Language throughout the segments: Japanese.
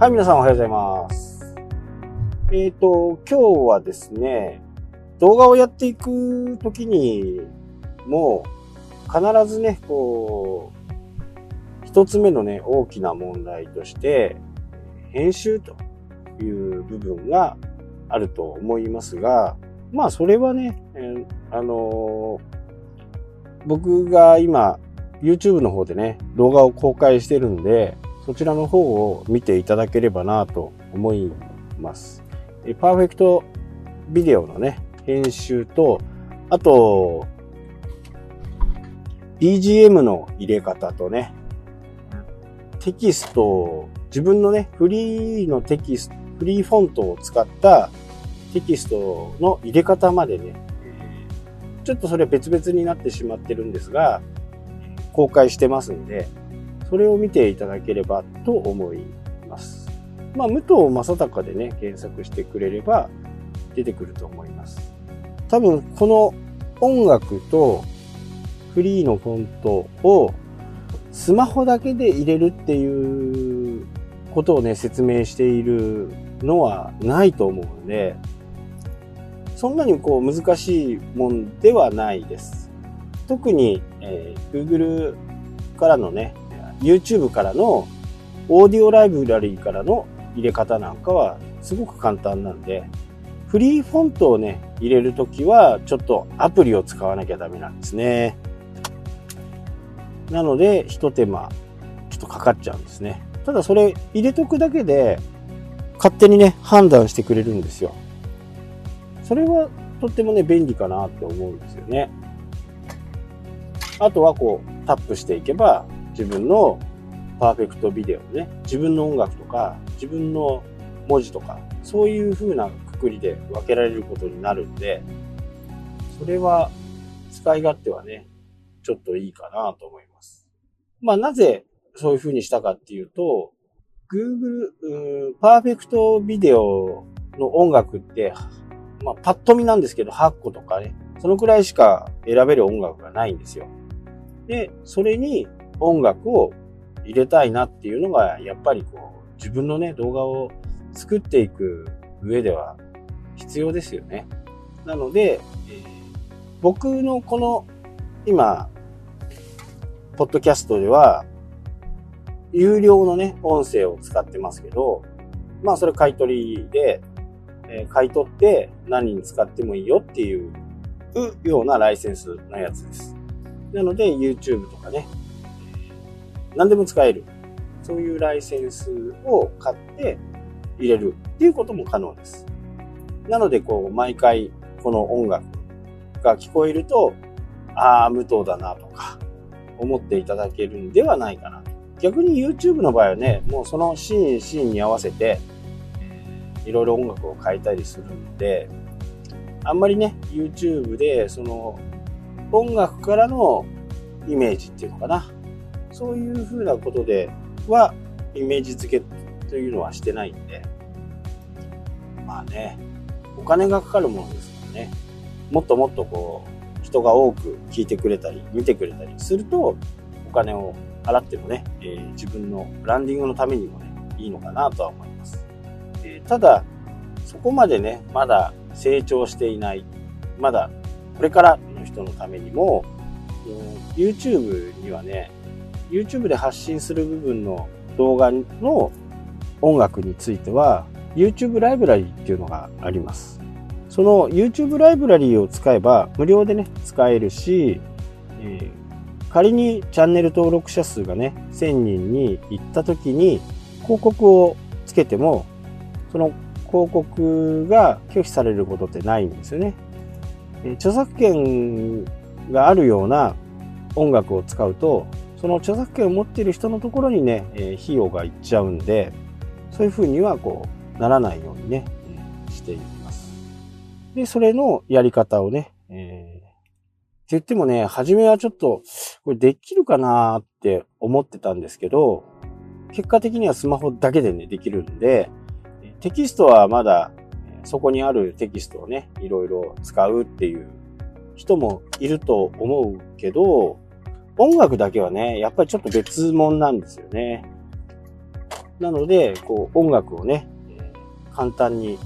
はい、皆さんおはようございます。えっ、ー、と、今日はですね、動画をやっていくときにも、必ずね、こう、一つ目のね、大きな問題として、編集という部分があると思いますが、まあ、それはね、えー、あのー、僕が今、YouTube の方でね、動画を公開してるんで、そちらの方を見ていただければなと思います。パーフェクトビデオのね、編集と、あと、BGM の入れ方とね、テキスト、自分のね、フリーのテキスト、フリーフォントを使ったテキストの入れ方までね、ちょっとそれ別々になってしまってるんですが、公開してますんで、それを見ていただければと思います。まあ、武藤正隆でね、検索してくれれば出てくると思います。多分、この音楽とフリーのフォントをスマホだけで入れるっていうことをね、説明しているのはないと思うので、そんなにこう難しいもんではないです。特に、えー、Google からのね、YouTube からのオーディオライブラリーからの入れ方なんかはすごく簡単なんで、フリーフォントをね、入れるときはちょっとアプリを使わなきゃダメなんですね。なので、一手間、ちょっとかかっちゃうんですね。ただそれ入れとくだけで、勝手にね、判断してくれるんですよ。それはとってもね、便利かなって思うんですよね。あとはこう、タップしていけば、自分のパーフェクトビデオね、自分の音楽とか、自分の文字とか、そういう風なくくりで分けられることになるんで、それは使い勝手はね、ちょっといいかなと思います。まあなぜそういう風にしたかっていうと、Google、パーフェクトビデオの音楽って、まあパッと見なんですけど8個とかね、そのくらいしか選べる音楽がないんですよ。で、それに音楽を入れたいなっていうのが、やっぱりこう、自分のね、動画を作っていく上では必要ですよね。なので、えー、僕のこの、今、ポッドキャストでは、有料のね、音声を使ってますけど、まあそれ買い取りで、えー、買い取って何に使ってもいいよっていうようなライセンスのやつです。なので YouTube とかね、何でも使える。そういうライセンスを買って入れるっていうことも可能です。なので、こう、毎回この音楽が聞こえると、ああ、無糖だなとか、思っていただけるんではないかな。逆に YouTube の場合はね、もうそのシーンシーンに合わせて、いろいろ音楽を変えたりするんで、あんまりね、YouTube で、その、音楽からのイメージっていうのかな。そういうふうなことでは、イメージ付けというのはしてないんで、まあね、お金がかかるものですからね、もっともっとこう、人が多く聞いてくれたり、見てくれたりすると、お金を払ってもね、えー、自分のブランディングのためにもね、いいのかなとは思います。えー、ただ、そこまでね、まだ成長していない、まだこれからの人のためにも、YouTube にはね、YouTube で発信する部分の動画の音楽については、YouTube ライブラリーっていうのがあります。その YouTube ライブラリーを使えば無料でね、使えるし、えー、仮にチャンネル登録者数がね、1000人に行った時に広告をつけても、その広告が拒否されることってないんですよね。著作権があるような音楽を使うと、その著作権を持っている人のところにね、え費用がいっちゃうんで、そういうふうにはこう、ならないようにね、えしています。で、それのやり方をね、えー、って言ってもね、初めはちょっと、これできるかなって思ってたんですけど、結果的にはスマホだけでね、できるんで、テキストはまだそこにあるテキストをね、いろいろ使うっていう人もいると思うけど、音楽だけはね、やっぱりちょっと別物なんですよね。なので、こう、音楽をね、簡単に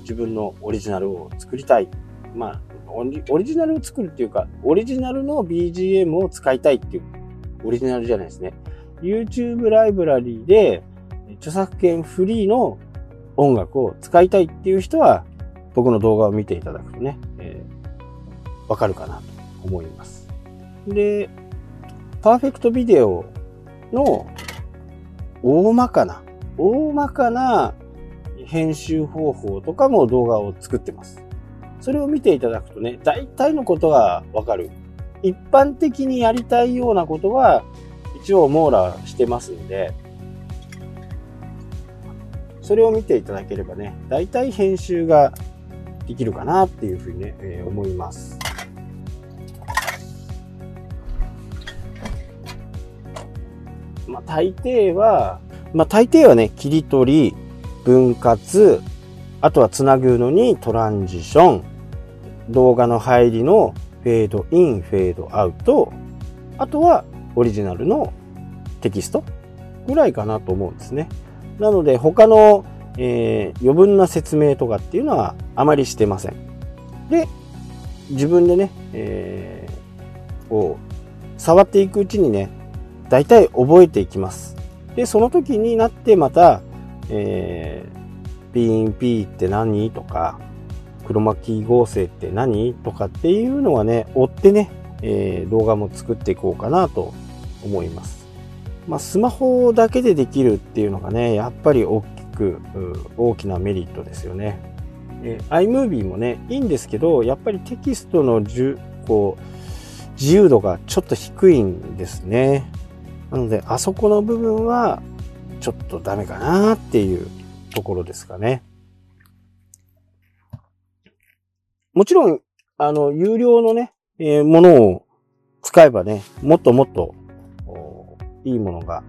自分のオリジナルを作りたい。まあ、オリジナルを作るっていうか、オリジナルの BGM を使いたいっていう、オリジナルじゃないですね。YouTube ライブラリーで、著作権フリーの音楽を使いたいっていう人は、僕の動画を見ていただくとね、えー、わかるかなと思います。で、パーフェクトビデオの大まかな、大まかな編集方法とかも動画を作ってます。それを見ていただくとね、大体のことがわかる。一般的にやりたいようなことは一応網羅してますんで、それを見ていただければね、大体編集ができるかなっていうふうにね、えー、思います。まあ、大抵は、まあ、大抵はね、切り取り、分割、あとはつなぐのにトランジション、動画の入りのフェードイン、フェードアウト、あとはオリジナルのテキストぐらいかなと思うんですね。なので他の、えー、余分な説明とかっていうのはあまりしてません。で、自分でね、えー、こう、触っていくうちにね、大体覚えていきます。で、その時になってまた、えー、PNP って何？とか、クロマキー合成って何？とかっていうのはね、追ってね、えー、動画も作っていこうかなと思います。まあ、スマホだけでできるっていうのがね、やっぱり大きく、大きなメリットですよね。えー、iMovie もね、いいんですけど、やっぱりテキストのじゅこう自由度がちょっと低いんですね。なので、あそこの部分は、ちょっとダメかなっていうところですかね。もちろん、あの、有料のね、えー、ものを使えばね、もっともっと、いいものが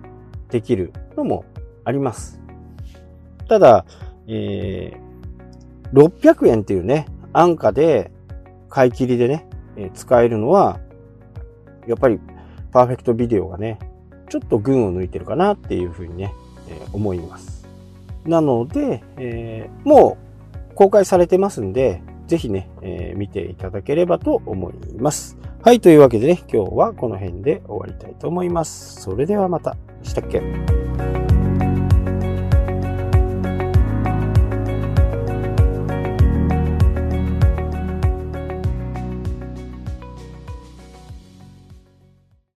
できるのもあります。ただ、えー、600円っていうね、安価で買い切りでね、えー、使えるのは、やっぱりパーフェクトビデオがね、ちょっと群を抜いてるかなっていうふうにね、えー、思います。なので、えー、もう公開されてますんで、ぜひね、えー、見ていただければと思います。はい、というわけでね、今日はこの辺で終わりたいと思います。それではまた。したっけ？